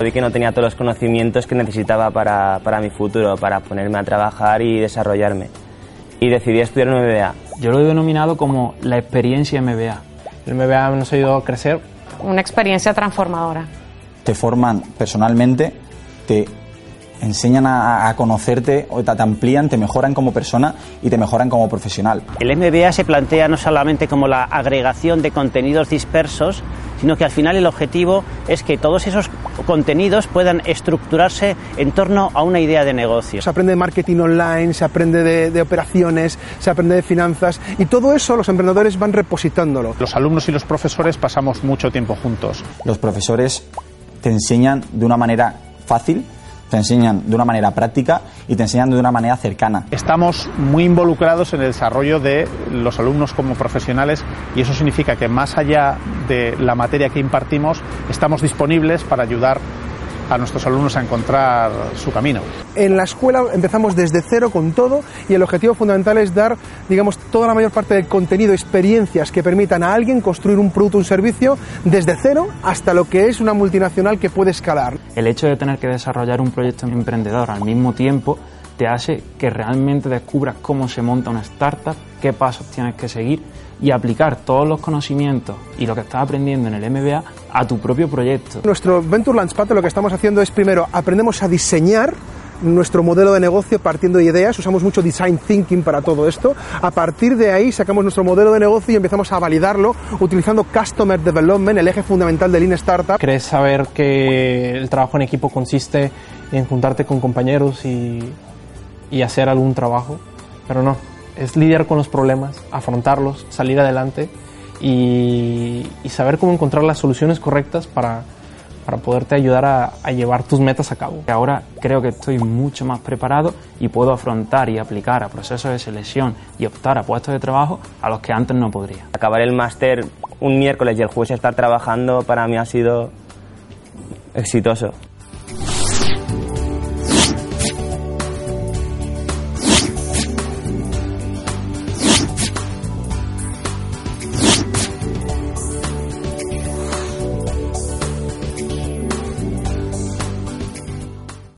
Vi que no tenía todos los conocimientos que necesitaba para, para mi futuro, para ponerme a trabajar y desarrollarme. Y decidí estudiar un MBA. Yo lo he denominado como la experiencia MBA. El MBA nos ha ayudado a crecer. Una experiencia transformadora. Te forman personalmente, te enseñan a, a conocerte, o te, te amplían, te mejoran como persona y te mejoran como profesional. El MBA se plantea no solamente como la agregación de contenidos dispersos, sino que al final el objetivo es que todos esos contenidos puedan estructurarse en torno a una idea de negocio. Se aprende de marketing online, se aprende de, de operaciones, se aprende de finanzas y todo eso los emprendedores van repositándolo. Los alumnos y los profesores pasamos mucho tiempo juntos. Los profesores te enseñan de una manera fácil, te enseñan de una manera práctica y te enseñan de una manera cercana. Estamos muy involucrados en el desarrollo de los alumnos como profesionales y eso significa que más allá de la materia que impartimos, estamos disponibles para ayudar a nuestros alumnos a encontrar su camino. En la escuela empezamos desde cero con todo y el objetivo fundamental es dar, digamos, toda la mayor parte del contenido, experiencias que permitan a alguien construir un producto, un servicio desde cero hasta lo que es una multinacional que puede escalar. El hecho de tener que desarrollar un proyecto emprendedor al mismo tiempo te hace que realmente descubras cómo se monta una startup, qué pasos tienes que seguir y aplicar todos los conocimientos y lo que estás aprendiendo en el MBA a tu propio proyecto. Nuestro Venture Launchpad lo que estamos haciendo es primero aprendemos a diseñar nuestro modelo de negocio partiendo de ideas, usamos mucho design thinking para todo esto. A partir de ahí sacamos nuestro modelo de negocio y empezamos a validarlo utilizando Customer Development, el eje fundamental de Lean Startup. Crees saber que el trabajo en equipo consiste en juntarte con compañeros y, y hacer algún trabajo, pero no, es lidiar con los problemas, afrontarlos, salir adelante y, y saber cómo encontrar las soluciones correctas para, para poderte ayudar a, a, llevar tus metas a cabo. Ahora creo que estoy mucho más preparado y puedo afrontar y aplicar a procesos de selección y optar a puestos de trabajo a los que antes no podría. Acabar el máster un miércoles y el jueves estar trabajando para mí ha sido exitoso.